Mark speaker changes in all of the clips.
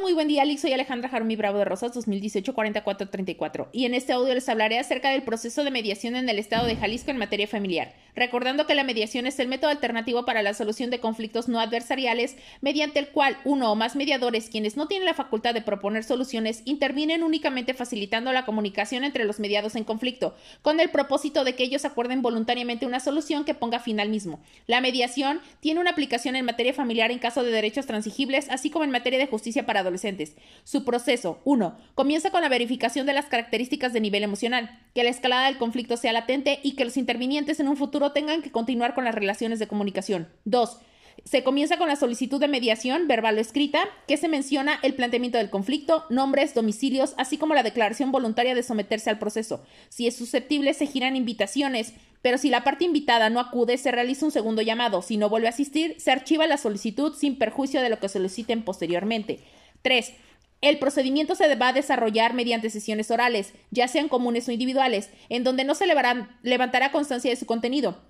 Speaker 1: Muy buen día, Alex. Soy Alejandra Jarumi Bravo de Rosas, 2018-4434. Y en este audio les hablaré acerca del proceso de mediación en el estado de Jalisco en materia familiar. Recordando que la mediación es el método alternativo para la solución de conflictos no adversariales, mediante el cual uno o más mediadores, quienes no tienen la facultad de proponer soluciones, intervienen únicamente facilitando la comunicación entre los mediados en conflicto, con el propósito de que ellos acuerden voluntariamente una solución que ponga fin al mismo. La mediación tiene una aplicación en materia familiar en caso de derechos transigibles, así como en materia de justicia para adolescentes. Su proceso, 1. Comienza con la verificación de las características de nivel emocional, que la escalada del conflicto sea latente y que los intervinientes en un futuro tengan que continuar con las relaciones de comunicación. 2. Se comienza con la solicitud de mediación verbal o escrita, que se menciona el planteamiento del conflicto, nombres, domicilios, así como la declaración voluntaria de someterse al proceso. Si es susceptible, se giran invitaciones, pero si la parte invitada no acude, se realiza un segundo llamado. Si no vuelve a asistir, se archiva la solicitud sin perjuicio de lo que soliciten posteriormente. 3. El procedimiento se va a desarrollar mediante sesiones orales, ya sean comunes o individuales, en donde no se levantará constancia de su contenido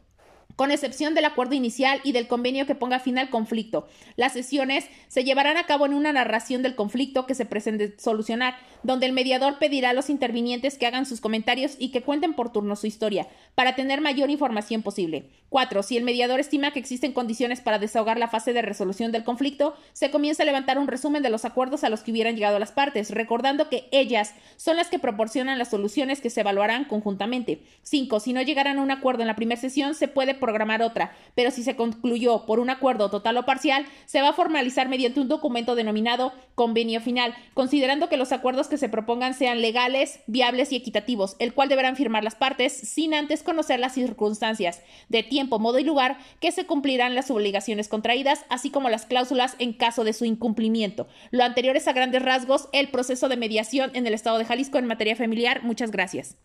Speaker 1: con excepción del acuerdo inicial y del convenio que ponga fin al conflicto. Las sesiones se llevarán a cabo en una narración del conflicto que se pretende solucionar, donde el mediador pedirá a los intervinientes que hagan sus comentarios y que cuenten por turno su historia, para tener mayor información posible. 4. Si el mediador estima que existen condiciones para desahogar la fase de resolución del conflicto, se comienza a levantar un resumen de los acuerdos a los que hubieran llegado las partes, recordando que ellas son las que proporcionan las soluciones que se evaluarán conjuntamente. 5. Si no llegaran a un acuerdo en la primera sesión, se puede programar otra, pero si se concluyó por un acuerdo total o parcial, se va a formalizar mediante un documento denominado convenio final, considerando que los acuerdos que se propongan sean legales, viables y equitativos, el cual deberán firmar las partes sin antes conocer las circunstancias de tiempo, modo y lugar que se cumplirán las obligaciones contraídas, así como las cláusulas en caso de su incumplimiento. Lo anterior es a grandes rasgos el proceso de mediación en el estado de Jalisco en materia familiar. Muchas gracias.